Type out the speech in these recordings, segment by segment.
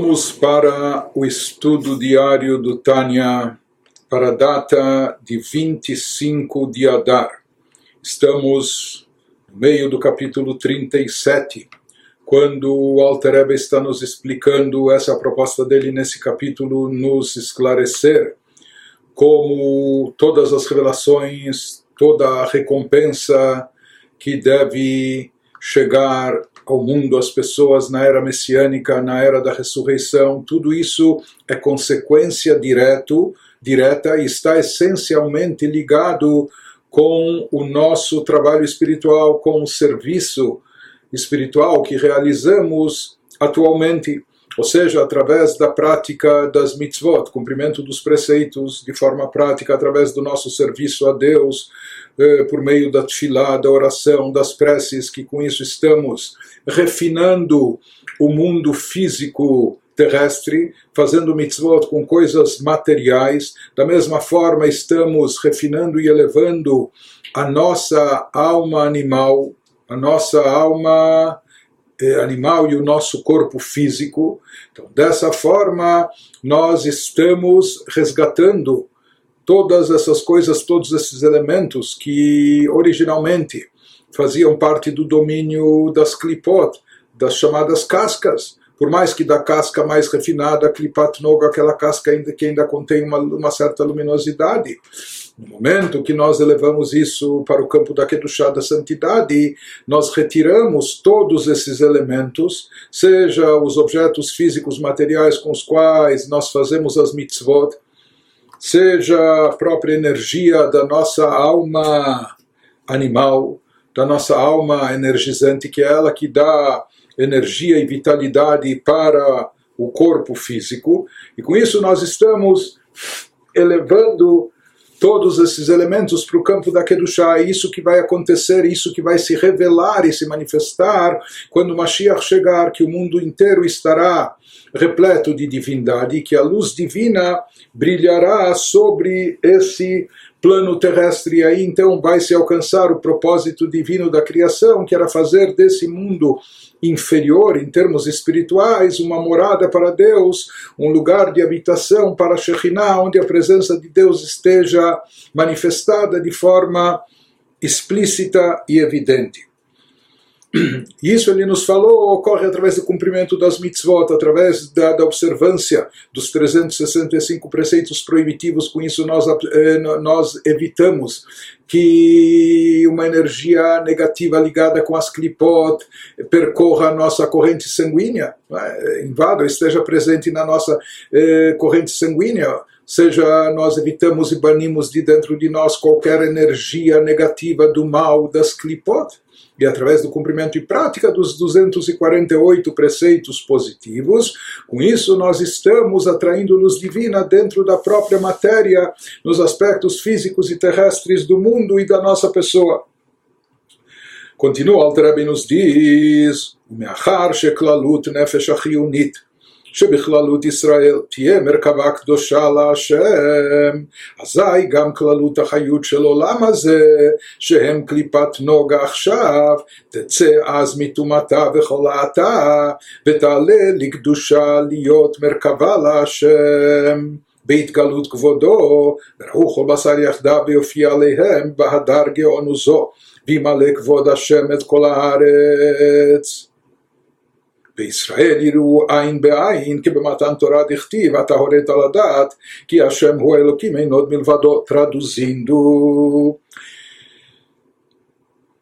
Vamos para o estudo diário do Tânia para a data de 25 de Adar. Estamos no meio do capítulo 37, quando o Alter está nos explicando essa proposta dele nesse capítulo, nos esclarecer como todas as revelações, toda a recompensa que deve chegar ao mundo, às pessoas na era messiânica, na era da ressurreição, tudo isso é consequência direto, direta e está essencialmente ligado com o nosso trabalho espiritual, com o serviço espiritual que realizamos atualmente, ou seja, através da prática das mitzvot, cumprimento dos preceitos de forma prática, através do nosso serviço a Deus, eh, por meio da tefilá, da oração, das preces, que com isso estamos refinando o mundo físico terrestre, fazendo mitzvot com coisas materiais. Da mesma forma, estamos refinando e elevando a nossa alma animal, a nossa alma animal e o nosso corpo físico. Então, dessa forma, nós estamos resgatando todas essas coisas, todos esses elementos que originalmente faziam parte do domínio das clipot, das chamadas cascas. Por mais que da casca mais refinada, a clipat noga, aquela casca ainda, que ainda contém uma, uma certa luminosidade. No momento que nós elevamos isso para o campo da Kedushá, da santidade, nós retiramos todos esses elementos, seja os objetos físicos materiais com os quais nós fazemos as mitzvot, seja a própria energia da nossa alma animal, da nossa alma energizante, que é ela que dá energia e vitalidade para o corpo físico, e com isso nós estamos elevando todos esses elementos para o campo da Kedushá, é isso que vai acontecer, isso que vai se revelar e se manifestar quando Mashiach chegar, que o mundo inteiro estará repleto de divindade, que a luz divina brilhará sobre esse plano terrestre, e aí então vai se alcançar o propósito divino da criação, que era fazer desse mundo inferior em termos espirituais, uma morada para Deus, um lugar de habitação para Shekhinah, onde a presença de Deus esteja manifestada de forma explícita e evidente. Isso ele nos falou ocorre através do cumprimento das mitzvot, através da, da observância dos 365 preceitos proibitivos. Com isso, nós, eh, nós evitamos que uma energia negativa ligada com as clipot percorra a nossa corrente sanguínea, é? invada, esteja presente na nossa eh, corrente sanguínea seja nós evitamos e banimos de dentro de nós qualquer energia negativa do mal das clipot e através do cumprimento e prática dos 248 preceitos positivos, com isso nós estamos atraindo luz divina dentro da própria matéria, nos aspectos físicos e terrestres do mundo e da nossa pessoa. Continua, o Rebbe nos diz, Meachar sheklalut nefesh achiunit, שבכללות ישראל תהיה מרכבה קדושה להשם, אזי גם כללות החיות של עולם הזה, שהם קליפת נוגה עכשיו, תצא אז מטומאתה וחולאתה, ותעלה לקדושה להיות מרכבה להשם. בהתגלות כבודו, וראו כל בשר יחדיו ויופיע עליהם בהדר גאונו זו, וימלא כבוד השם את כל הארץ. בישראל יראו עין בעין, כי במתן תורה דכתיב, אתה הורית לדעת, כי השם הוא אלוקים, אין עוד מלבדו, traduzindo.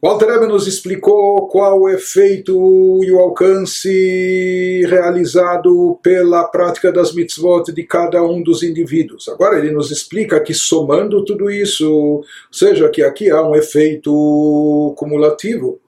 Walter Rebbe nos explicou qual o efeito e o alcance realizado pela prática das mitzvot de cada um dos indivíduos. Agora ele nos explica que somando tudo isso, ou seja, que aqui há um efeito cumulativo,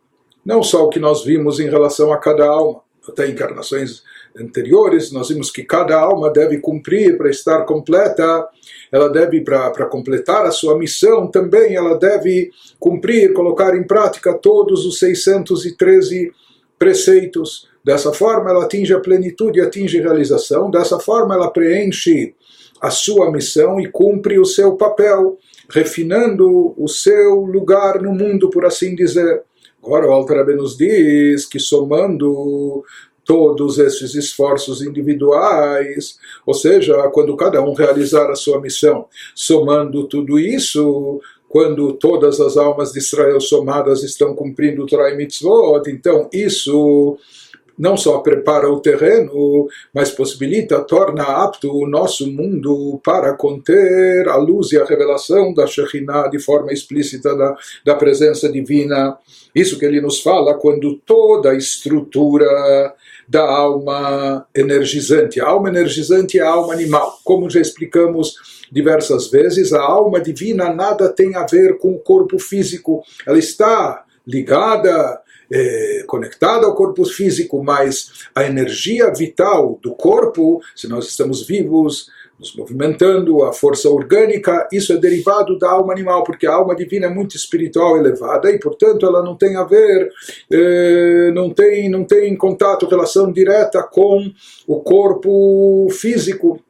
não só o que nós vimos em relação a cada alma, até encarnações anteriores, nós vimos que cada alma deve cumprir para estar completa, ela deve, para completar a sua missão, também ela deve cumprir, colocar em prática todos os 613 preceitos. Dessa forma, ela atinge a plenitude, atinge a realização. Dessa forma, ela preenche a sua missão e cumpre o seu papel, refinando o seu lugar no mundo, por assim dizer. Agora o Alter nos diz que somando todos esses esforços individuais, ou seja, quando cada um realizar a sua missão, somando tudo isso, quando todas as almas de Israel somadas estão cumprindo o Torah e Mitzvot, então isso não só prepara o terreno, mas possibilita, torna apto o nosso mundo para conter a luz e a revelação da Shekhinah de forma explícita da, da presença divina. Isso que ele nos fala quando toda a estrutura da alma energizante, a alma energizante é a alma animal, como já explicamos diversas vezes, a alma divina nada tem a ver com o corpo físico, ela está ligada é, conectada ao corpo físico, mas a energia vital do corpo, se nós estamos vivos, nos movimentando, a força orgânica, isso é derivado da alma animal, porque a alma divina é muito espiritual elevada e, portanto, ela não tem a ver, eh, não, tem, não tem contato, relação direta com o corpo físico.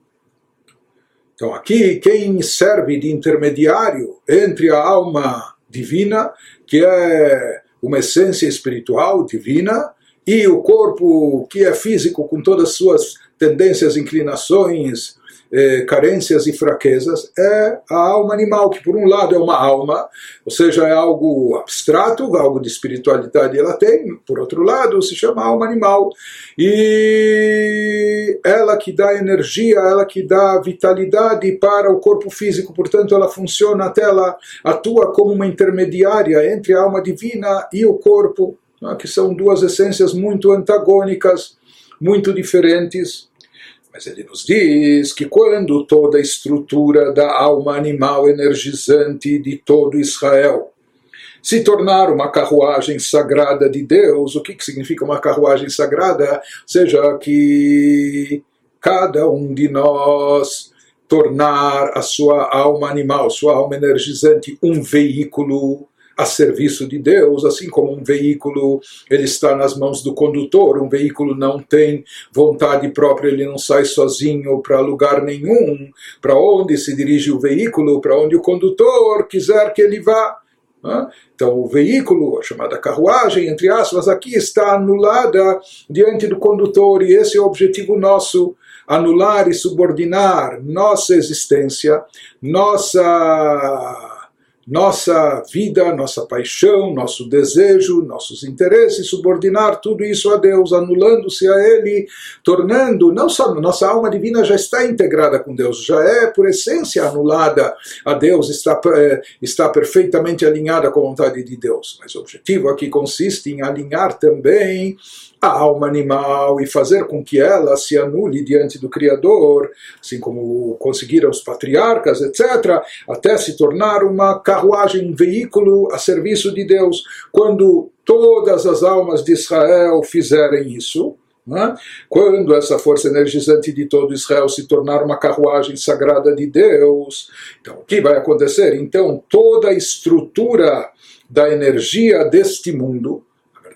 Então, aqui, quem serve de intermediário entre a alma divina, que é uma essência espiritual divina e o corpo que é físico com todas as suas tendências, inclinações, eh, carências e fraquezas é a alma animal, que por um lado é uma alma, ou seja, é algo abstrato, algo de espiritualidade ela tem, por outro lado se chama alma animal, e ela que dá energia, ela que dá vitalidade para o corpo físico, portanto ela funciona até ela atua como uma intermediária entre a alma divina e o corpo, né, que são duas essências muito antagônicas, muito diferentes. Mas ele nos diz que quando toda a estrutura da alma animal energizante de todo Israel se tornar uma carruagem sagrada de Deus, o que, que significa uma carruagem sagrada? Seja, que cada um de nós tornar a sua alma animal, sua alma energizante, um veículo a serviço de Deus, assim como um veículo ele está nas mãos do condutor, um veículo não tem vontade própria, ele não sai sozinho para lugar nenhum, para onde se dirige o veículo, para onde o condutor quiser que ele vá. Então, o veículo, a chamada carruagem, entre aspas, aqui está anulada diante do condutor, e esse é o objetivo nosso: anular e subordinar nossa existência, nossa nossa vida, nossa paixão, nosso desejo, nossos interesses, subordinar tudo isso a Deus, anulando-se a Ele, tornando, não só nossa alma divina já está integrada com Deus, já é por essência anulada a Deus, está, é, está perfeitamente alinhada com a vontade de Deus. Mas o objetivo aqui consiste em alinhar também a alma animal e fazer com que ela se anule diante do Criador, assim como conseguiram os patriarcas, etc., até se tornar uma carruagem, um veículo a serviço de Deus. Quando todas as almas de Israel fizerem isso, né? Quando essa força energizante de todo Israel se tornar uma carruagem sagrada de Deus, então o que vai acontecer? Então toda a estrutura da energia deste mundo,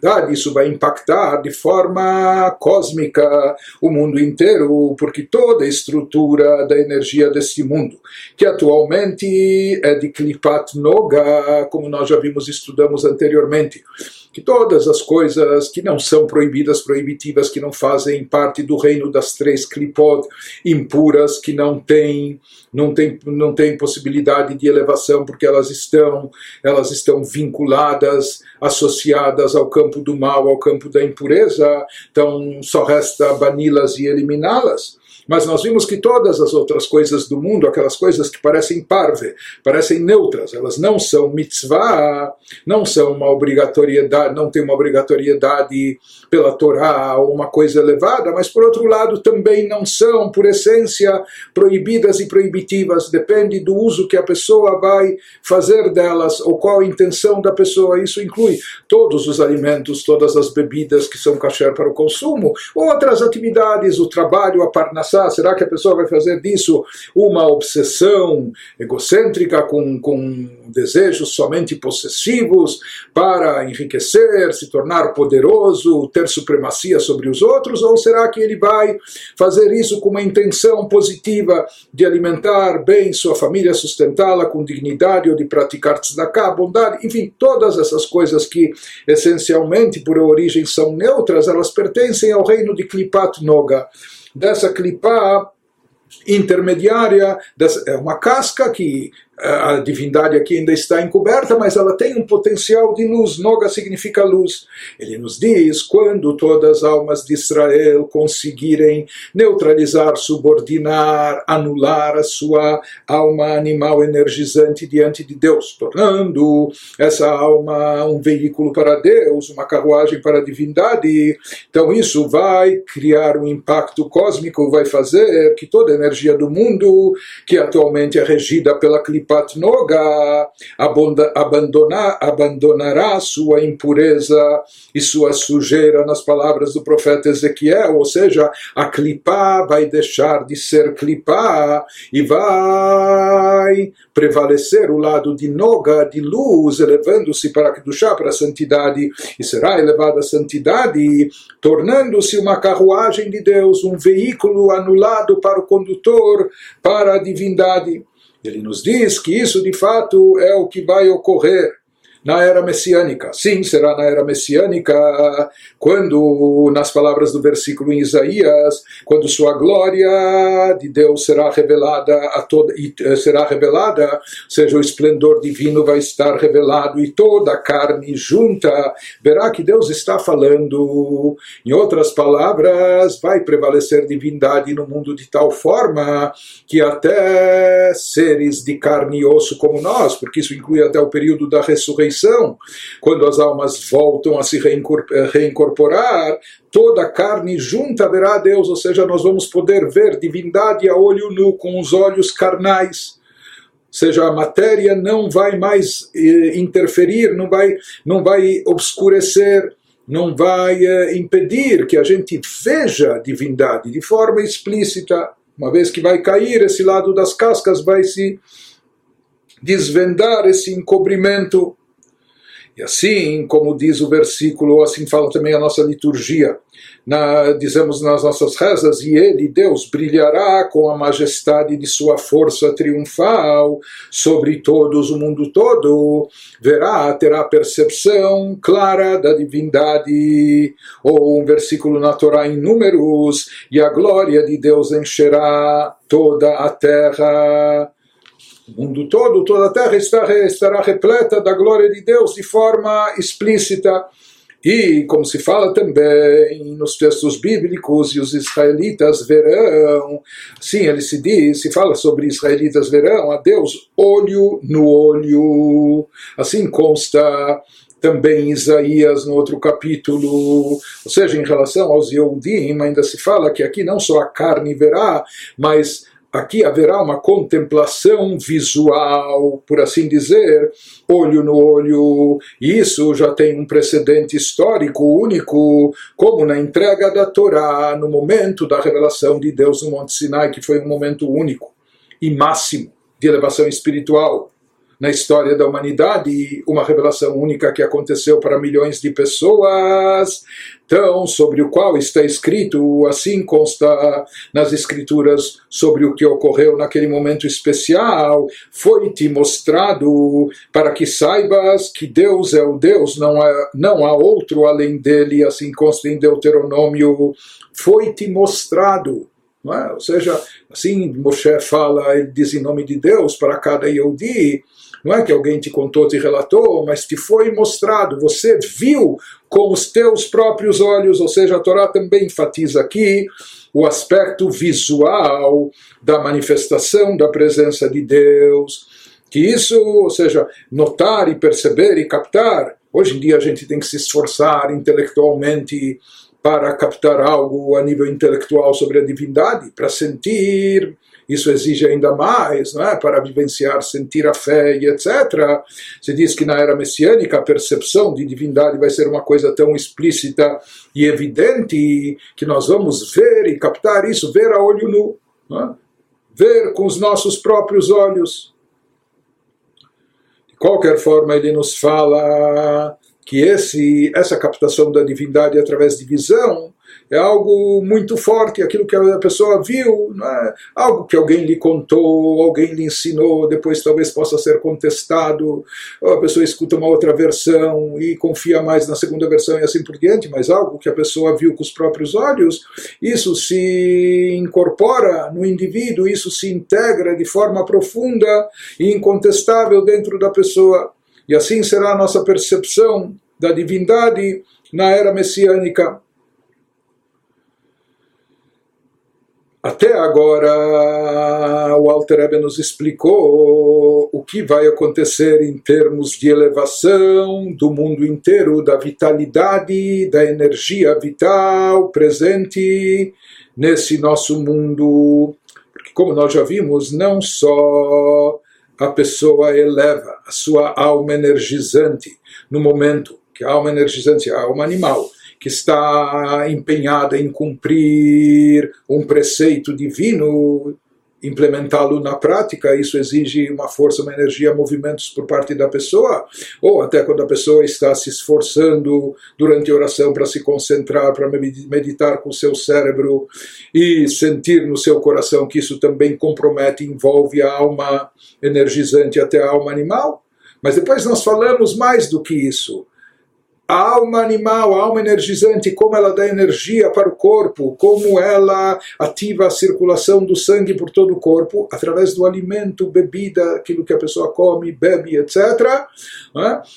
verdade, isso vai impactar de forma cósmica o mundo inteiro, porque toda a estrutura da energia deste mundo, que atualmente é de Klipat Noga, como nós já vimos estudamos anteriormente, que todas as coisas que não são proibidas, proibitivas, que não fazem parte do reino das três klipot impuras, que não têm não tem, não tem possibilidade de elevação porque elas estão elas estão vinculadas, associadas ao campo do mal, ao campo da impureza, então só resta bani-las e eliminá-las. Mas nós vimos que todas as outras coisas do mundo, aquelas coisas que parecem parve, parecem neutras, elas não são mitzvah, não são uma obrigatoriedade, não tem uma obrigatoriedade pela Torá ou uma coisa elevada, mas por outro lado também não são, por essência, proibidas e proibitivas, depende do uso que a pessoa vai fazer delas ou qual a intenção da pessoa. Isso inclui todos os alimentos, todas as bebidas que são kasher para o consumo, outras atividades, o trabalho, a parnassá, passar? Será que a pessoa vai fazer disso uma obsessão egocêntrica com, com desejos somente possessivos para enriquecer, se tornar poderoso, ter supremacia sobre os outros? Ou será que ele vai fazer isso com uma intenção positiva de alimentar bem sua família, sustentá-la com dignidade ou de praticar tzedakah, bondade, enfim, todas essas coisas que essencialmente por origem são neutras, elas pertencem ao reino de Klipat Noga. Dessa Klipat intermediária, é uma casca que a divindade aqui ainda está encoberta, mas ela tem um potencial de luz. Noga significa luz. Ele nos diz: quando todas as almas de Israel conseguirem neutralizar, subordinar, anular a sua alma animal energizante diante de Deus, tornando essa alma um veículo para Deus, uma carruagem para a divindade, então isso vai criar um impacto cósmico, vai fazer que toda a energia do mundo, que atualmente é regida pela clipa Klipat Noga abandonar, abandonará sua impureza e sua sujeira nas palavras do profeta Ezequiel, ou seja, a Klipá vai deixar de ser Klipá e vai prevalecer o lado de Noga, de luz, elevando-se para Kedushá, para a santidade, e será elevada a santidade, tornando-se uma carruagem de Deus, um veículo anulado para o condutor, para a divindade. Ele nos diz que isso de fato é o que vai ocorrer na era messiânica. Sim, será na era messiânica, quando, nas palavras do versículo em Isaías, quando sua glória de Deus será revelada a toda, e eh, será revelada, seja, o esplendor divino vai estar revelado e toda a carne junta verá que Deus está falando. Em outras palavras, vai prevalecer divindade no mundo de tal forma que até seres de carne e osso como nós, porque isso inclui até o período da ressurreição ressurreição, quando as almas voltam a se reincorporar, toda a carne junta verá a Deus, ou seja, nós vamos poder ver divindade a olho nu, com os olhos carnais. Ou seja, a matéria não vai mais eh, interferir, não vai, não vai obscurecer, não vai eh, impedir que a gente veja a divindade de forma explícita. Uma vez que vai cair esse lado das cascas, vai se desvendar esse encobrimento e assim, como diz o versículo, assim fala também a nossa liturgia, na, dizemos nas nossas rezas, e ele, Deus, brilhará com a majestade de sua força triunfal sobre todos, o mundo todo, verá, terá percepção clara da divindade. Ou um versículo na Torá em Números, e a glória de Deus encherá toda a terra o mundo todo, toda a terra estará, estará repleta da glória de Deus de forma explícita. E, como se fala também nos textos bíblicos, e os israelitas verão, sim, ele se diz, se fala sobre israelitas verão a Deus olho no olho. Assim consta também Isaías no outro capítulo, ou seja, em relação aos Yehudim, ainda se fala que aqui não só a carne verá, mas aqui haverá uma contemplação visual, por assim dizer, olho no olho, e isso já tem um precedente histórico único, como na entrega da Torá, no momento da revelação de Deus no Monte Sinai, que foi um momento único e máximo de elevação espiritual na história da humanidade, uma revelação única que aconteceu para milhões de pessoas, então, sobre o qual está escrito, assim consta nas escrituras sobre o que ocorreu naquele momento especial, foi-te mostrado para que saibas que Deus é o Deus, não há, não há outro além dele, assim consta em Deuteronômio, foi-te mostrado. É? Ou seja, assim Moshe fala, ele diz em nome de Deus para cada Yehudi, não é que alguém te contou, te relatou, mas te foi mostrado, você viu com os teus próprios olhos, ou seja, a Torá também enfatiza aqui o aspecto visual da manifestação da presença de Deus, que isso, ou seja, notar e perceber e captar, hoje em dia a gente tem que se esforçar intelectualmente para captar algo a nível intelectual sobre a divindade, para sentir isso exige ainda mais, não é? para vivenciar, sentir a fé e etc. Se diz que na era messiânica a percepção de divindade vai ser uma coisa tão explícita e evidente que nós vamos ver e captar isso, ver a olho nu, é? ver com os nossos próprios olhos. De qualquer forma, ele nos fala que esse, essa captação da divindade através de visão é algo muito forte, aquilo que a pessoa viu, é? algo que alguém lhe contou, alguém lhe ensinou, depois talvez possa ser contestado, a pessoa escuta uma outra versão e confia mais na segunda versão e assim por diante, mas algo que a pessoa viu com os próprios olhos, isso se incorpora no indivíduo, isso se integra de forma profunda e incontestável dentro da pessoa. E assim será a nossa percepção da divindade na era messiânica. Até agora, o Alter Ebe nos explicou o que vai acontecer em termos de elevação do mundo inteiro, da vitalidade, da energia vital presente nesse nosso mundo. Porque, como nós já vimos, não só a pessoa eleva a sua alma energizante no momento que a alma energizante é a alma animal que está empenhada em cumprir um preceito divino, implementá-lo na prática, isso exige uma força, uma energia, movimentos por parte da pessoa, ou até quando a pessoa está se esforçando durante a oração para se concentrar, para meditar com o seu cérebro e sentir no seu coração que isso também compromete, envolve a alma energizante até a alma animal. Mas depois nós falamos mais do que isso a alma animal, a alma energizante, como ela dá energia para o corpo, como ela ativa a circulação do sangue por todo o corpo, através do alimento, bebida, aquilo que a pessoa come, bebe, etc.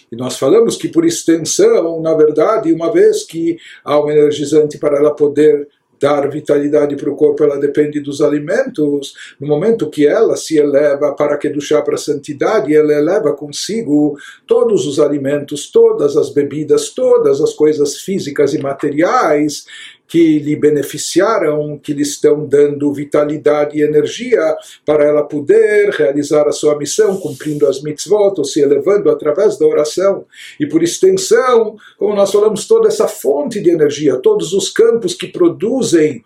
E nós falamos que, por extensão, na verdade, uma vez que a alma energizante, para ela poder dar vitalidade para o corpo, ela depende dos alimentos. No momento que ela se eleva para que chá para a santidade, ela eleva consigo todos os alimentos, todas as bebidas, todas as coisas físicas e materiais que lhe beneficiaram, que lhe estão dando vitalidade e energia para ela poder realizar a sua missão, cumprindo as mitzvot, ou se elevando através da oração. E por extensão, como nós falamos, toda essa fonte de energia, todos os campos que produzem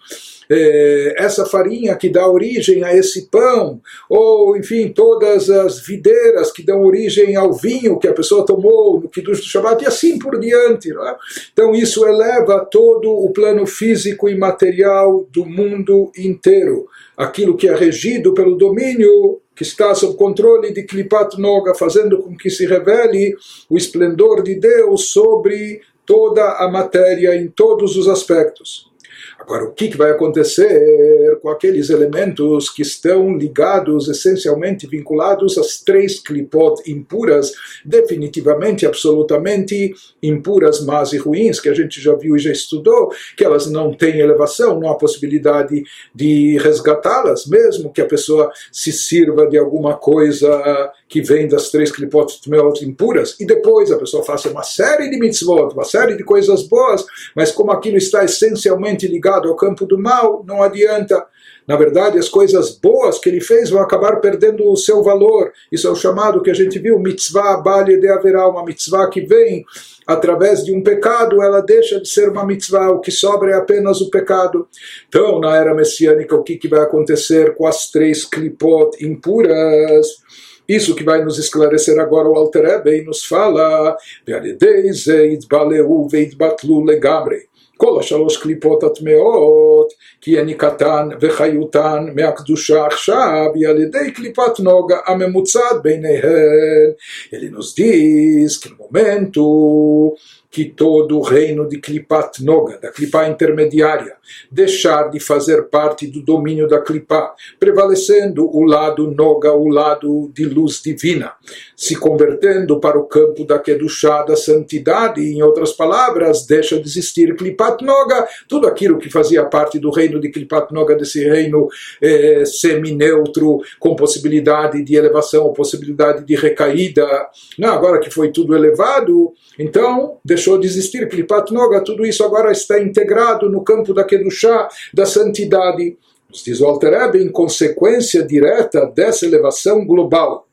eh, essa farinha que dá origem a esse pão, ou enfim, todas as videiras que dão origem ao vinho que a pessoa tomou no Kiddush do Shabbat, e assim por diante. É? Então isso eleva todo o plano físico e material do mundo inteiro. Aquilo que é regido pelo domínio que está sob controle de Klipat Noga, fazendo com que se revele o esplendor de Deus sobre toda a matéria em todos os aspectos. Agora, o que, vai acontecer com aqueles elementos que estão ligados, essencialmente vinculados às três clipot impuras, definitivamente, absolutamente impuras, más e ruins, que a gente já viu e já estudou, que elas não têm elevação, não há possibilidade de resgatá-las, mesmo que a pessoa se sirva de alguma coisa que vem das três clipot impuras, e depois a pessoa faça uma série de mitzvot, uma série de coisas boas, mas como aquilo está essencialmente ligado ao campo do mal, não adianta. Na verdade, as coisas boas que ele fez vão acabar perdendo o seu valor. Isso é o chamado que a gente viu, mitzvah bali de haverá, uma mitzvah que vem através de um pecado, ela deixa de ser uma mitzvah, o que sobra é apenas o pecado. Então, na era messiânica, o que, que vai acontecer com as três clipot impuras? Isso que vai nos esclarecer agora o Alter Ebe e nos fala, כל השלוש קליפות הטמאות, כי יניקתן וחיותן מהקדושה עכשיו, היא על ידי קליפת נוגה הממוצעת ביניהן. Ele nos diz que todo o reino de Klipat Noga, da Klipá intermediária, deixar de fazer parte do domínio da Klipá, prevalecendo o lado Noga, o lado de luz divina, se convertendo para o campo da Kedushá, da santidade, em outras palavras, deixa de existir Klipat Noga, tudo aquilo que fazia parte do reino de Klipat Noga, desse reino eh, semi-neutro, com possibilidade de elevação, possibilidade de recaída, não, agora que foi tudo elevado, então deixou de existir Klipat Noga, tudo isso agora está integrado no campo da Kedushá, da santidade. Nos diz o Alter em consequência direta dessa elevação global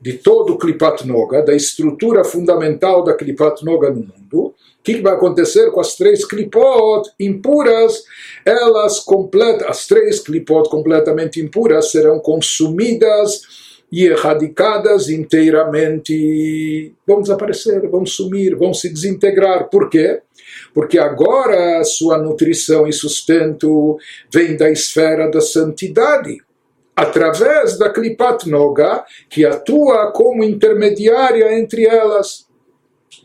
de todo o Klipat Noga, da estrutura fundamental da Klipat Noga no mundo, o que, vai acontecer com as três Klipot impuras? Elas completas, as três Klipot completamente impuras serão consumidas e erradicadas inteiramente. Vão desaparecer, vão sumir, vão se desintegrar. Por quê? Porque agora sua nutrição e sustento vem da esfera da santidade através da Klipat Noga, que atua como intermediária entre elas.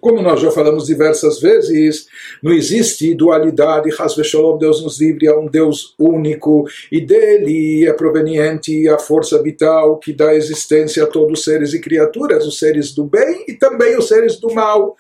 Como nós já falamos diversas vezes, não existe dualidade, Shalom, Deus nos livre, é um Deus único e dele é proveniente a força vital que dá existência a todos os seres e criaturas, os seres do bem e também os seres do mal.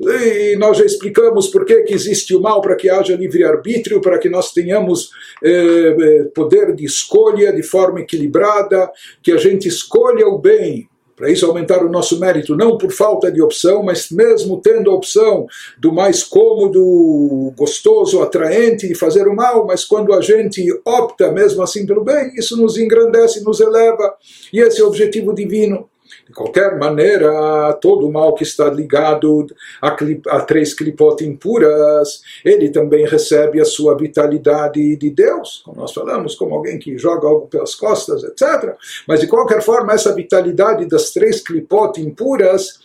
E nós já explicamos por que, que existe o mal, para que haja livre-arbítrio, para que nós tenhamos eh, eh, poder de escolha de forma equilibrada, que a gente escolha o bem, para isso aumentar o nosso mérito, não por falta de opção, mas mesmo tendo a opção do mais cômodo, gostoso, atraente de fazer o mal, mas quando a gente opta mesmo assim pelo bem, isso nos engrandece, nos eleva, e esse é o objetivo divino. De qualquer maneira, todo o mal que está ligado a, a três clipot impuras, ele também recebe a sua vitalidade de Deus, como nós falamos, como alguém que joga algo pelas costas, etc. Mas de qualquer forma, essa vitalidade das três clipot impuras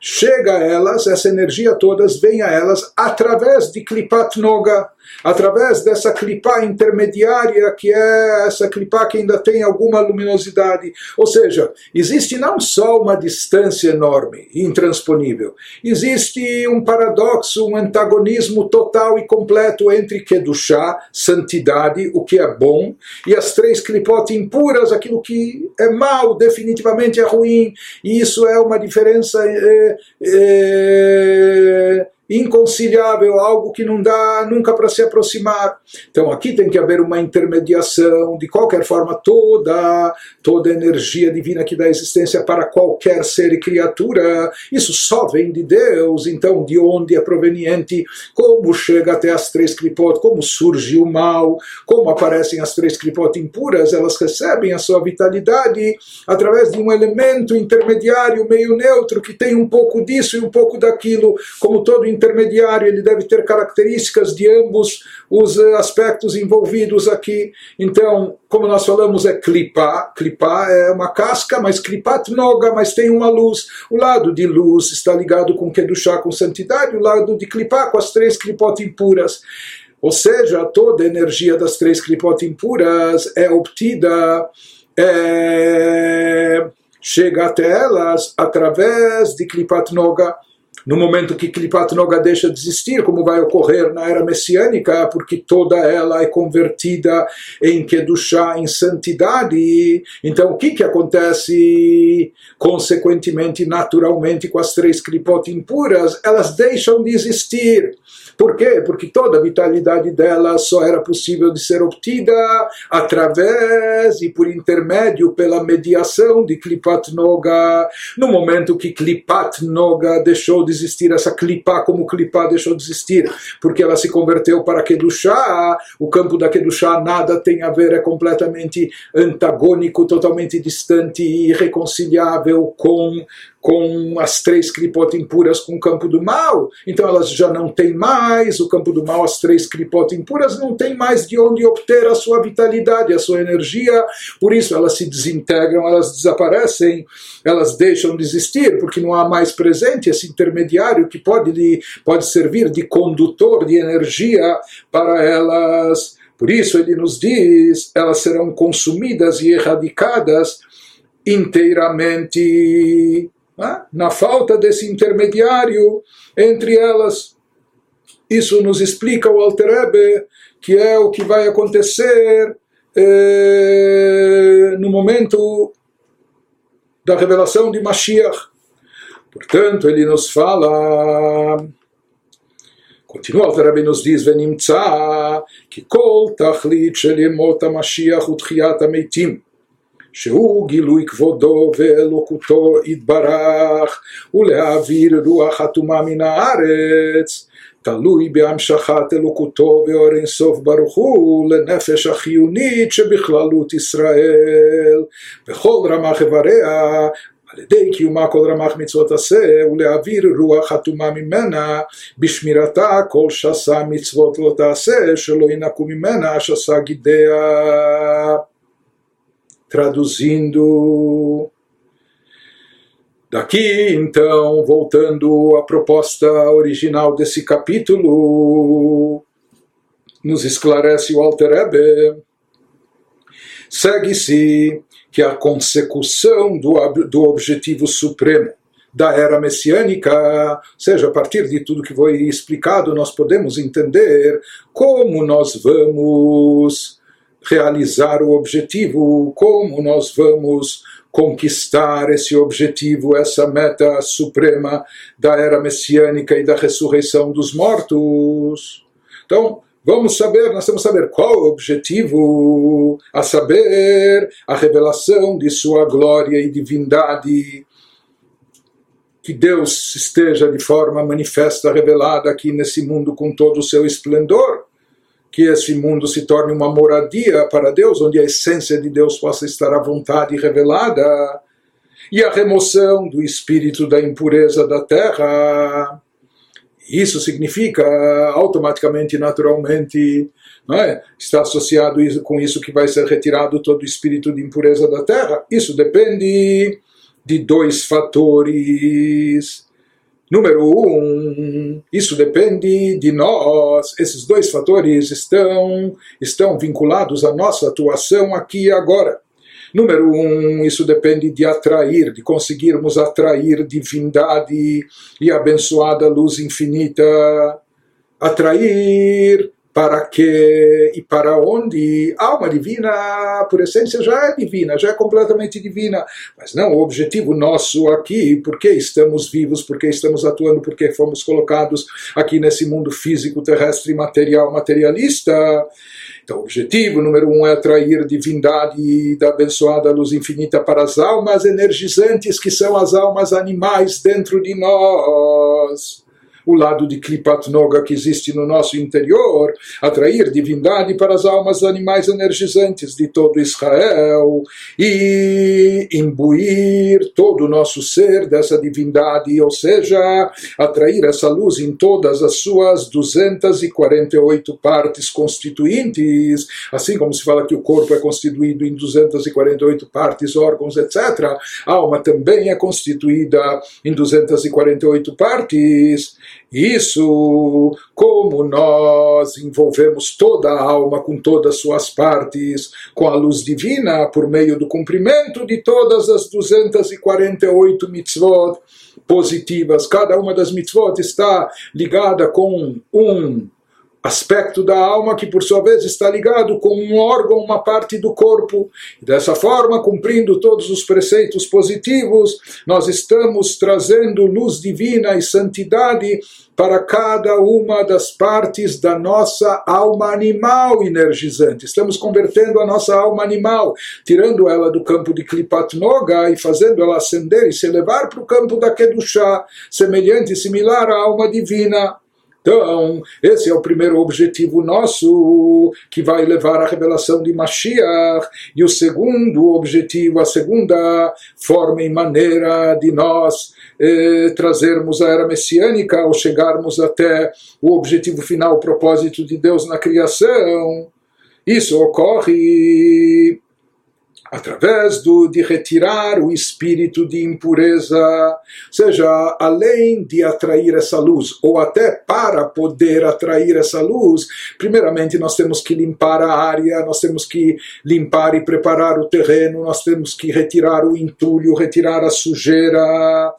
chega a elas, essa energia todas vem a elas através de Klipat Noga, através dessa clipá intermediária, que é essa clipá que ainda tem alguma luminosidade. Ou seja, existe não só uma distância enorme, intransponível, existe um paradoxo, um antagonismo total e completo entre Kedushá, santidade, o que é bom, e as três clipot impuras, aquilo que é mal, definitivamente é ruim, e isso é uma diferença. É, é, inconciliável, algo que não dá nunca para se aproximar. Então aqui tem que haver uma intermediação, de qualquer forma, toda, toda energia divina que dá existência para qualquer ser e criatura, isso só vem de Deus, então de onde é proveniente, como chega até as três clipot, como surge o mal, como aparecem as três clipot impuras, elas recebem a sua vitalidade através de um elemento intermediário, meio neutro, que tem um pouco disso e um pouco daquilo, como todo intermediário, ele deve ter características de ambos os eh, aspectos envolvidos aqui. Então, como nós falamos, é clipar. Clipar é uma casca, mas clipat noga, mas tem uma luz. O lado de luz está ligado com Kedushá, com santidade, o lado de clipar com as três clipot impuras. Ou seja, toda a energia das três clipot impuras é obtida, é, chega até elas através de clipat noga no momento que Klipat Noga deixa de existir, como vai ocorrer na era messiânica, porque toda ela é convertida em Kedushá, em santidade. Então, o que, que acontece? Consequentemente, naturalmente, com as três Klipot impuras, elas deixam de existir. Por quê? Porque toda a vitalidade dela só era possível de ser obtida através e por intermédio, pela mediação de Klipat Noga. No momento que Klipat Noga deixou de existir, essa Klipá como Klipá deixou de existir, porque ela se converteu para Kedushá, o campo da Kedushá nada tem a ver, é completamente antagônico, totalmente distante e irreconciliável com com as três clipot impuras com o campo do mal, então elas já não têm mais o campo do mal, as três clipot impuras não têm mais de onde obter a sua vitalidade, a sua energia, por isso elas se desintegram, elas desaparecem, elas deixam de existir, porque não há mais presente esse intermediário que pode, pode servir de condutor de energia para elas. Por isso ele nos diz, elas serão consumidas e erradicadas inteiramente né? na falta desse intermediário entre elas. Isso nos explica o Alter Ebe, que é o que vai acontecer eh, no momento da revelação de Mashiach. Portanto, ele nos fala. Continua, Alter Rebbe nos diz, ונמצא כי כל תכלית של ימות המשיח ותחיית המתים שהוא גילוי כבודו ואלוקותו יתברך, ולהעביר רוח אטומה מן הארץ, תלוי בהמשכת אלוקותו ואור אינסוף ברוך הוא לנפש החיונית שבכללות ישראל, בכל רמ"ח איבריה על ידי קיומה כל רמ"ח מצוות עשה ולהעביר רוח חתומה ממנה בשמירתה כל שסה מצוות לא תעשה שלא ינקו ממנה שסה גידיה. Traduzindo Daqui, então, voltando à proposta original desse capítulo, nos esclarece o Alter Ebe, segue-se que a consecução do, do objetivo supremo da era messiânica, ou seja, a partir de tudo que foi explicado, nós podemos entender como nós vamos realizar o objetivo, como nós vamos conquistar esse objetivo, essa meta suprema da era messiânica e da ressurreição dos mortos. Então, Vamos saber, nós temos que saber qual o objetivo, a saber, a revelação de sua glória e divindade. Que Deus esteja de forma manifesta, revelada aqui nesse mundo com todo o seu esplendor. Que esse mundo se torne uma moradia para Deus, onde a essência de Deus possa estar à vontade revelada. E a remoção do espírito da impureza da terra isso significa automaticamente, naturalmente, não é? está associado com isso que vai ser retirado todo o espírito de impureza da terra. Isso depende de dois fatores. Número um, isso depende de nós. Esses dois fatores estão, estão vinculados à nossa atuação aqui e agora. Número um, isso depende de atrair, de conseguirmos atrair divindade e abençoada luz infinita. Atrair para que e para onde alma divina, por essência, já é divina, já é completamente divina. Mas não o objetivo nosso aqui, porque estamos vivos, porque estamos atuando, porque fomos colocados aqui nesse mundo físico, terrestre, material, materialista. Então, o objetivo número um é atrair divindade da abençoada luz infinita para as almas energizantes, que são as almas animais dentro de nós o lado de Klipat Noga que existe no nosso interior, atrair divindade para as almas animais energizantes de todo Israel e imbuir todo o nosso ser dessa divindade, ou seja, atrair essa luz em todas as suas 248 partes constituintes, assim como se fala que o corpo é constituído em 248 partes, órgãos, etc. A alma também é constituída em 248 partes isso, como nós envolvemos toda a alma com todas as suas partes, com a luz divina, por meio do cumprimento de todas as 248 mitzvot positivas. Cada uma das mitzvot está ligada com um aspecto da alma que por sua vez está ligado com um órgão, uma parte do corpo. Dessa forma, cumprindo todos os preceitos positivos, nós estamos trazendo luz divina e santidade para cada uma das partes da nossa alma animal energizante. Estamos convertendo a nossa alma animal, tirando ela do campo de Klipat Noga e fazendo ela ascender e se elevar para o campo da Kedushá, semelhante e similar à alma divina. Então, esse é o primeiro objetivo nosso, que vai levar à revelação de Mashiach. E o segundo objetivo, a segunda forma e maneira de nós eh, trazermos a era messiânica, ou chegarmos até o objetivo final, o propósito de Deus na criação. Isso ocorre através do, de retirar o espírito de impureza, seja, além de atrair essa luz, ou até para poder atrair essa luz, primeiramente nós temos que limpar a área, nós temos que limpar e preparar o terreno, nós temos que retirar o entulho, retirar a sujeira.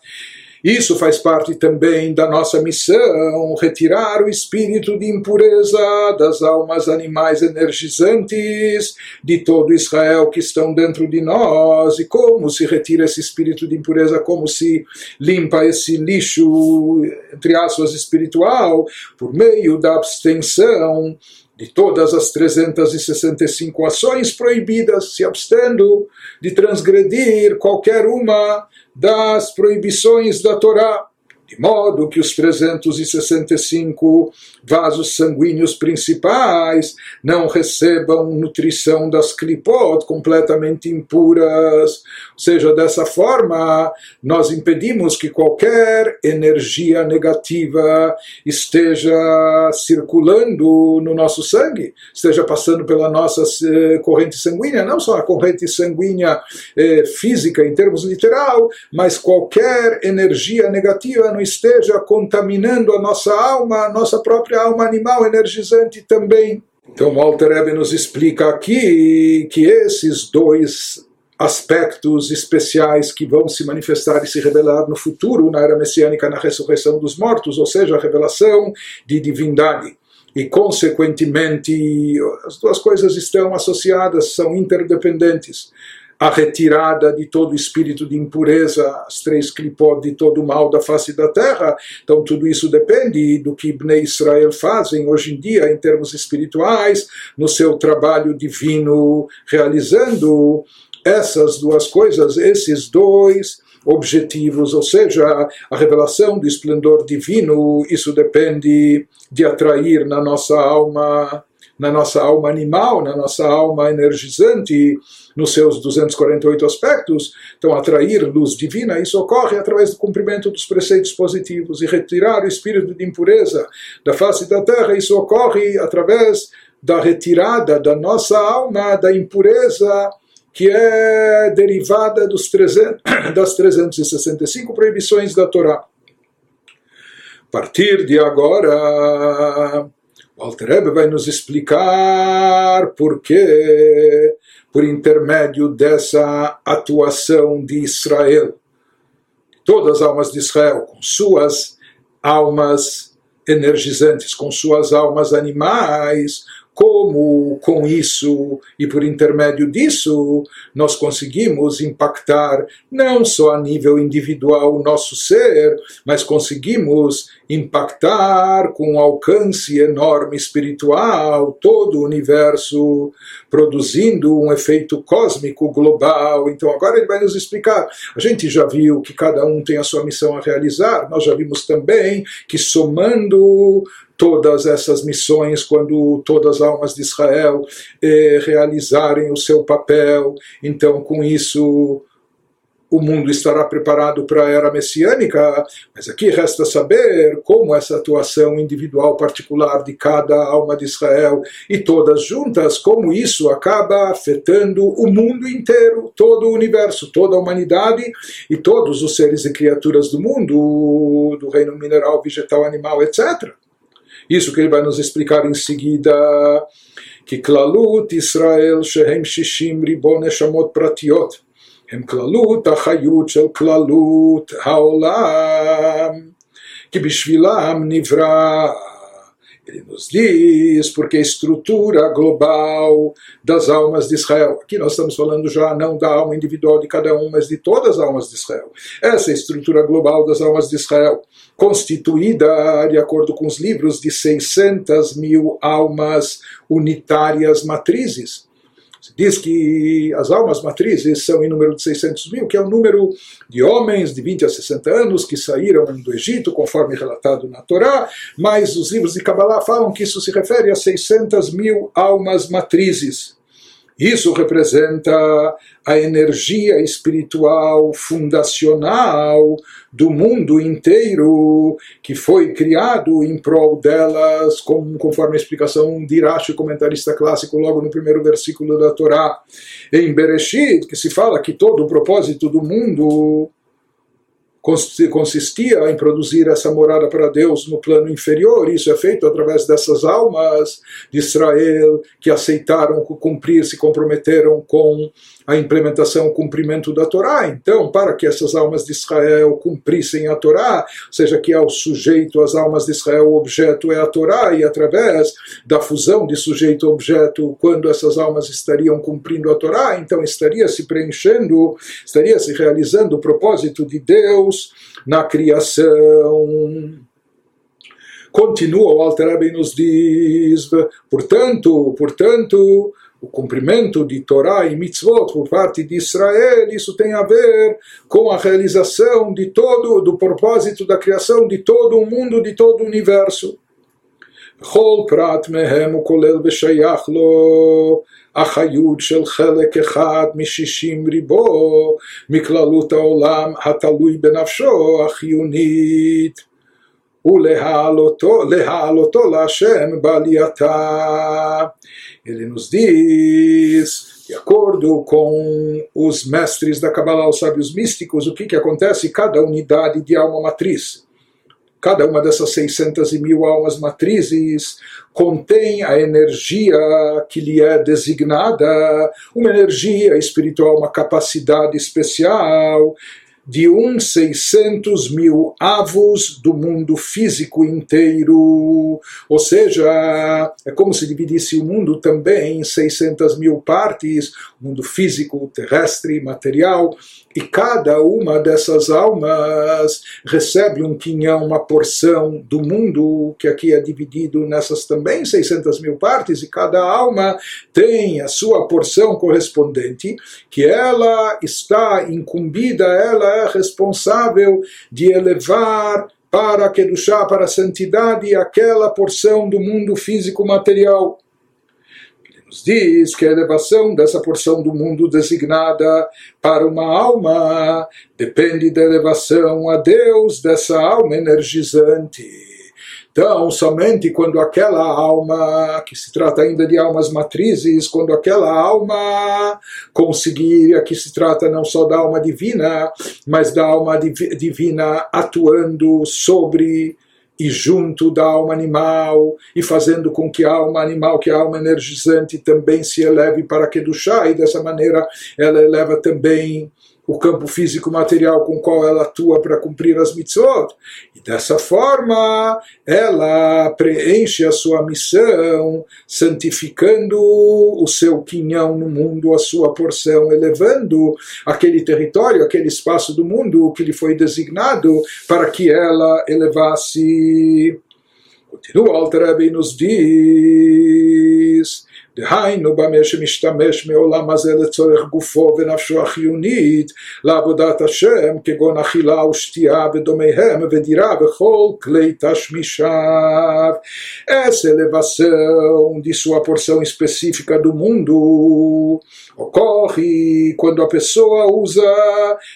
Isso faz parte também da nossa missão, retirar o espírito de impureza das almas animais energizantes de todo Israel que estão dentro de nós. E como se retira esse espírito de impureza, como se limpa esse lixo, entre aspas, espiritual, por meio da abstenção de todas as 365 ações proibidas, se abstendo de transgredir qualquer uma das proibições da Torá de modo que os 365 vasos sanguíneos principais não recebam nutrição das clipot completamente impuras. Ou seja, dessa forma, nós impedimos que qualquer energia negativa esteja circulando no nosso sangue, esteja passando pela nossa eh, corrente sanguínea, não só a corrente sanguínea eh, física em termos literal, mas qualquer energia negativa esteja contaminando a nossa alma, a nossa própria alma animal energizante também. Então, Walter Ebe nos explica aqui que esses dois aspectos especiais que vão se manifestar e se revelar no futuro, na era messiânica, na ressurreição dos mortos, ou seja, a revelação de divindade. E, consequentemente, as duas coisas estão associadas, são interdependentes a retirada de todo espírito de impureza, as três clipot de todo o mal da face da terra. Então tudo isso depende do que Bnei Israel fazem hoje em dia em termos espirituais, no seu trabalho divino, realizando essas duas coisas, esses dois objetivos, ou seja, a revelação do esplendor divino, isso depende de atrair na nossa alma na nossa alma animal, na nossa alma energizante, nos seus 248 aspectos. Então, atrair luz divina, isso ocorre através do cumprimento dos preceitos positivos e retirar o espírito de impureza da face da terra, isso ocorre através da retirada da nossa alma da impureza que é derivada dos 300, das 365 proibições da Torá. A partir de agora, Walter Rebbe vai nos explicar por que, por intermédio dessa atuação de Israel, todas as almas de Israel, com suas almas energizantes, com suas almas animais, como com isso e por intermédio disso nós conseguimos impactar não só a nível individual o nosso ser, mas conseguimos impactar com um alcance enorme espiritual todo o universo, produzindo um efeito cósmico global. Então agora ele vai nos explicar. A gente já viu que cada um tem a sua missão a realizar, nós já vimos também que somando todas essas missões, quando todas as almas de Israel eh, realizarem o seu papel. Então, com isso, o mundo estará preparado para a era messiânica, mas aqui resta saber como essa atuação individual particular de cada alma de Israel e todas juntas, como isso acaba afetando o mundo inteiro, todo o universo, toda a humanidade e todos os seres e criaturas do mundo, do reino mineral, vegetal, animal, etc. Isso que ele vai nos explicar em seguida. que כללות ישראל שהם שישים ריבון נשמות פרטיות הם כללות החיות של כללות העולם כי בשבילם נברא ele nos diz porque a estrutura global das almas de Israel. Aqui nós estamos falando já não da alma individual de cada um, mas de todas as almas de Israel. Essa estrutura global das almas de Israel, constituída, de acordo com os livros, de 600 mil almas unitárias matrizes diz que as almas matrizes são em número de 600 mil, que é o número de homens de 20 a 60 anos que saíram do Egito, conforme relatado na Torá, mas os livros de Kabbalah falam que isso se refere a 600 mil almas matrizes. Isso representa a energia espiritual fundacional do mundo inteiro que foi criado em prol delas, conforme a explicação de Irashi, comentarista clássico, logo no primeiro versículo da Torá. Em Bereshit, que se fala que todo o propósito do mundo consistia em produzir essa morada para Deus no plano inferior. Isso é feito através dessas almas de Israel que aceitaram cumprir, se comprometeram com a implementação, o cumprimento da Torá. Então, para que essas almas de Israel cumprissem a Torá, seja que ao sujeito, as almas de Israel, o objeto é a Torá, e através da fusão de sujeito-objeto, quando essas almas estariam cumprindo a Torá, então estaria se preenchendo, estaria se realizando o propósito de Deus na criação. Continua o Alter e nos diz, portanto, portanto, o cumprimento de Torá e mitzvot por parte de Israel, isso tem a ver com a realização de todo, do propósito da criação de todo o mundo, de todo o universo. בכל פרט מהם הוא כולל ושייך לו אחריות של חלק אחד משישים ריבו מכללות העולם התלוי בנפשו החיונית ולהעלותו להשם בעלייתה. ele nos diz, de acordo com os mestres da Kabbalah, os sábios místicos, o que, que acontece cada unidade de alma matriz. Cada uma dessas 600 e mil almas matrizes contém a energia que lhe é designada, uma energia espiritual, uma capacidade especial de uns 600 mil avos do mundo físico inteiro. Ou seja, é como se dividisse o mundo também em 600 mil partes, mundo físico, terrestre, material, e cada uma dessas almas recebe um quinhão, uma porção do mundo, que aqui é dividido nessas também 600 mil partes, e cada alma tem a sua porção correspondente, que ela está incumbida, ela é responsável de elevar para a Kedushá, para a santidade, aquela porção do mundo físico material nos diz que a elevação dessa porção do mundo designada para uma alma depende da elevação a Deus dessa alma energizante. Então, somente quando aquela alma, que se trata ainda de almas matrizes, quando aquela alma conseguir, aqui se trata não só da alma divina, mas da alma divina atuando sobre e junto da alma animal e fazendo com que a alma animal, que a alma energizante também se eleve para chá e dessa maneira ela eleva também o campo físico material com o qual ela atua para cumprir as mitzvot. E dessa forma, ela preenche a sua missão, santificando o seu quinhão no mundo, a sua porção, elevando aquele território, aquele espaço do mundo que lhe foi designado para que ela elevasse. Continua e nos diz דהיינו במה שמשתמש מעולם הזה לצורך גופו ונפשו החיונית לעבודת השם כגון אכילה ושתייה ודומיהם ודירה וכל כלי תשמישיו. Essa elevação de sua porção específica do mundo ocorre quando a pessoa usa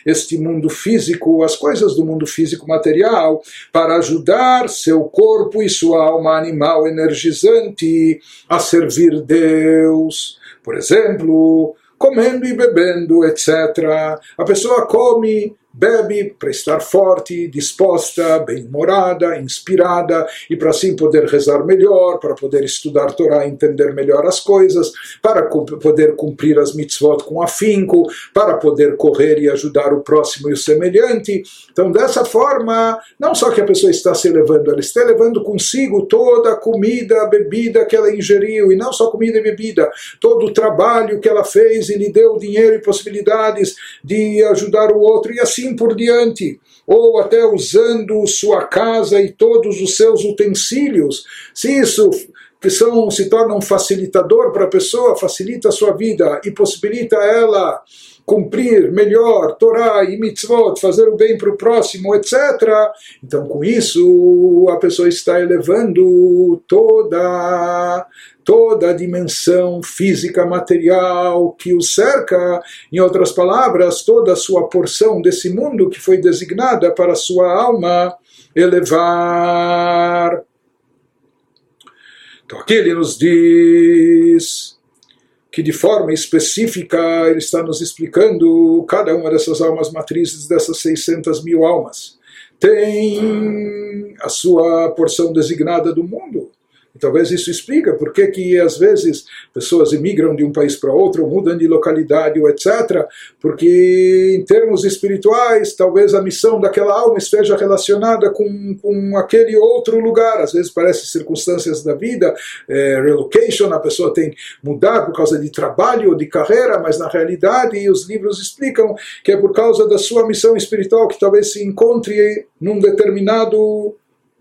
este mundo físico, as coisas do mundo físico material, para ajudar seu corpo e sua alma animal energizante a servir Deus. Por exemplo, comendo e bebendo, etc. A pessoa come bebe para estar forte, disposta, bem-humorada, inspirada e para assim poder rezar melhor, para poder estudar Torá, entender melhor as coisas, para poder cumprir as mitzvot com afinco, para poder correr e ajudar o próximo e o semelhante. Então, dessa forma, não só que a pessoa está se elevando, ela está levando consigo toda a comida, a bebida que ela ingeriu, e não só comida e bebida, todo o trabalho que ela fez e lhe deu dinheiro e possibilidades de ajudar o outro, e assim assim por diante, ou até usando sua casa e todos os seus utensílios, se isso são, se torna um facilitador para a pessoa, facilita a sua vida e possibilita ela cumprir melhor Torá e mitzvot, fazer o bem para o próximo, etc. Então, com isso, a pessoa está elevando toda toda a dimensão física material que o cerca, em outras palavras, toda a sua porção desse mundo que foi designada para a sua alma elevar. Então aqui ele nos diz que de forma específica ele está nos explicando cada uma dessas almas matrizes, dessas 600 mil almas, tem a sua porção designada do mundo. E talvez isso explica por que, que às vezes pessoas emigram de um país para outro, mudam de localidade, ou etc. Porque em termos espirituais, talvez a missão daquela alma esteja relacionada com, com aquele outro lugar. Às vezes parece circunstâncias da vida, é, relocation, a pessoa tem que mudar por causa de trabalho ou de carreira, mas na realidade os livros explicam que é por causa da sua missão espiritual que talvez se encontre num determinado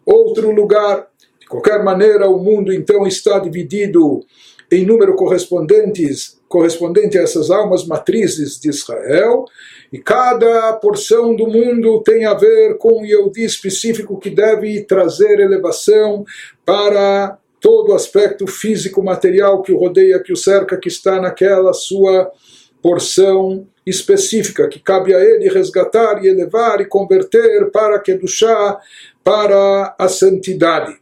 outro lugar. Qualquer maneira, o mundo então está dividido em número correspondentes, correspondente a essas almas matrizes de Israel, e cada porção do mundo tem a ver com um Yehudi específico que deve trazer elevação para todo o aspecto físico, material que o rodeia, que o cerca, que está naquela sua porção específica, que cabe a ele resgatar e elevar e converter para chá, para a santidade.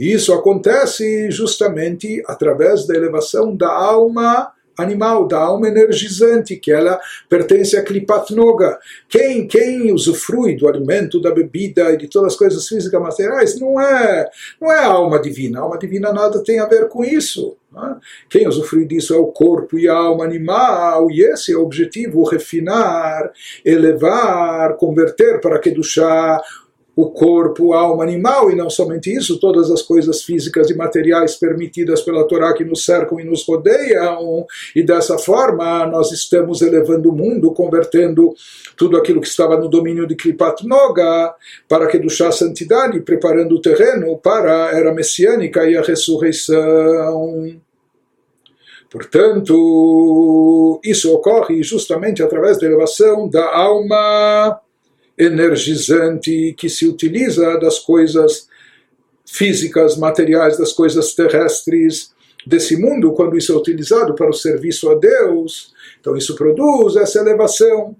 E isso acontece justamente através da elevação da alma animal, da alma energizante, que ela pertence a Klipat Noga. Quem, quem usufrui do alimento, da bebida e de todas as coisas físicas materiais não é, não é a alma divina. A alma divina nada tem a ver com isso. Né? Quem usufrui disso é o corpo e a alma animal, e esse é o objetivo: refinar, elevar, converter para chá o corpo, a alma animal, e não somente isso, todas as coisas físicas e materiais permitidas pela Torá que nos cercam e nos rodeiam, e dessa forma nós estamos elevando o mundo, convertendo tudo aquilo que estava no domínio de Kripat Noga, para que chá santidade, preparando o terreno para a era messiânica e a ressurreição. Portanto, isso ocorre justamente através da elevação da alma energizante que se utiliza das coisas físicas, materiais, das coisas terrestres desse mundo, quando isso é utilizado para o serviço a Deus, então isso produz essa elevação,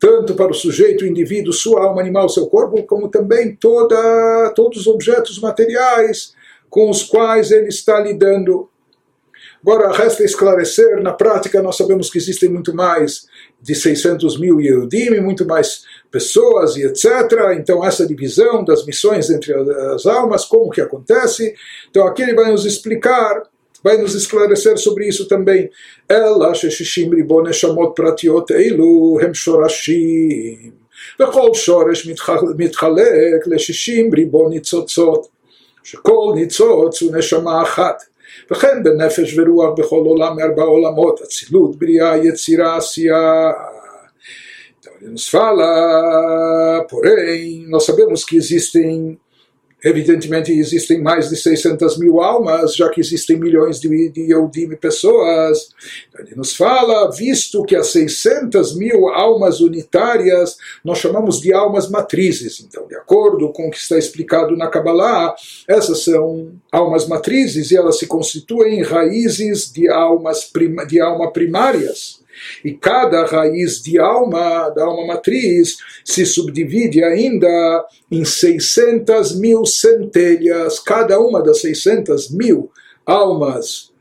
tanto para o sujeito, o indivíduo, sua alma animal, seu corpo, como também toda, todos os objetos materiais com os quais ele está lidando. Agora, resta esclarecer, na prática nós sabemos que existem muito mais de 600 mil Yehudim, muito mais pessoas e etc. Então, essa divisão das missões entre as almas, como que acontece. Então, aqui ele vai nos explicar, vai nos esclarecer sobre isso também. Ela, sheshishim ribon neshamot pratiot eilu, hem shorashim. וכל שורש מתחלק ל-60 ריבון ניצוצות, שכל ניצוץ הוא נשמה אחת. וכן בנפש ורוח בכל עולם מארבע עולמות, אצילות, בריאה, יצירה, עשייה. Então ele nos fala, porém, nós sabemos que existem Evidentemente existem mais de 600 mil almas, já que existem milhões de, de Yehudim pessoas. Ele nos fala, visto que as 600 mil almas unitárias nós chamamos de almas matrizes. Então, de acordo com o que está explicado na Kabbalah, essas são almas matrizes e elas se constituem em raízes de almas de alma primárias. E cada raiz de alma, da alma matriz, se subdivide ainda em 600 mil centelhas. Cada uma das 600 mil almas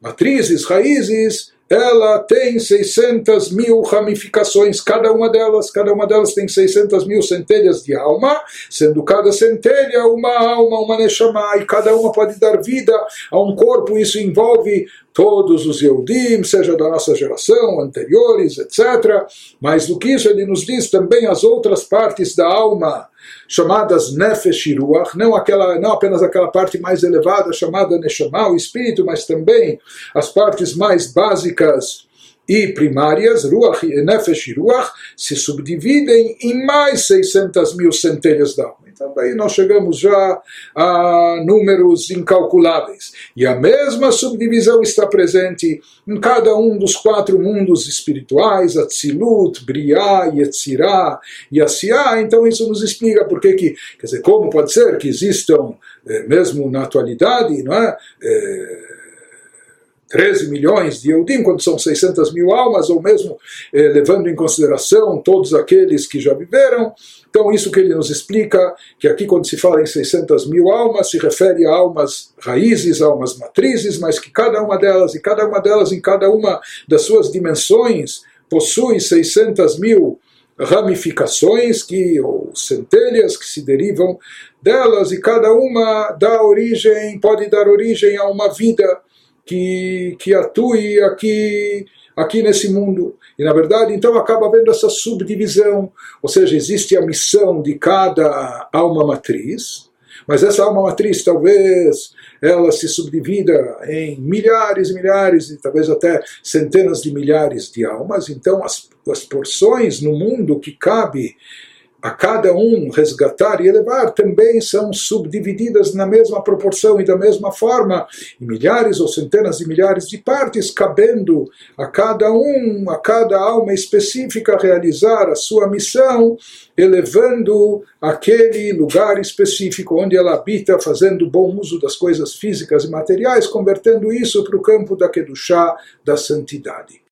matrizes, raízes, ela tem 600 mil ramificações, cada uma delas, cada uma delas tem 600 mil centelhas de alma, sendo cada centelha uma alma, uma neshama, e cada uma pode dar vida a um corpo, isso envolve todos os Yehudim, seja da nossa geração, anteriores, etc. Mais do que isso, ele nos diz também as outras partes da alma, chamadas Nefesh Ruach, não, aquela, não apenas aquela parte mais elevada chamada Neshama, o espírito, mas também as partes mais básicas e primárias, Ruach, Nefesh e Ruach, se subdividem em mais 600 mil centelhas da alma. Então daí nós chegamos já a números incalculáveis. E a mesma subdivisão está presente em cada um dos quatro mundos espirituais, Atzilut, Briá, Yetzirá e Asiá. Então isso nos explica por que, quer dizer, como pode ser que existam, eh, mesmo na atualidade, não é? Eh, 13 milhões de Eudim, quando são 600 mil almas, ou mesmo eh, levando em consideração todos aqueles que já viveram. Então, isso que ele nos explica, que aqui, quando se fala em 600 mil almas, se refere a almas raízes, almas matrizes, mas que cada uma delas, e cada uma delas, em cada uma das suas dimensões, possui 600 mil ramificações que ou centelhas que se derivam delas e cada uma dá origem pode dar origem a uma vida que, que atue aqui, aqui nesse mundo. E na verdade, então acaba havendo essa subdivisão, ou seja, existe a missão de cada alma matriz, mas essa alma matriz talvez ela se subdivida em milhares e milhares, e talvez até centenas de milhares de almas, então as, as porções no mundo que cabe a cada um resgatar e elevar também são subdivididas na mesma proporção e da mesma forma, em milhares ou centenas de milhares de partes, cabendo a cada um, a cada alma específica realizar a sua missão, elevando aquele lugar específico onde ela habita, fazendo bom uso das coisas físicas e materiais, convertendo isso para o campo da Kedushá, da santidade.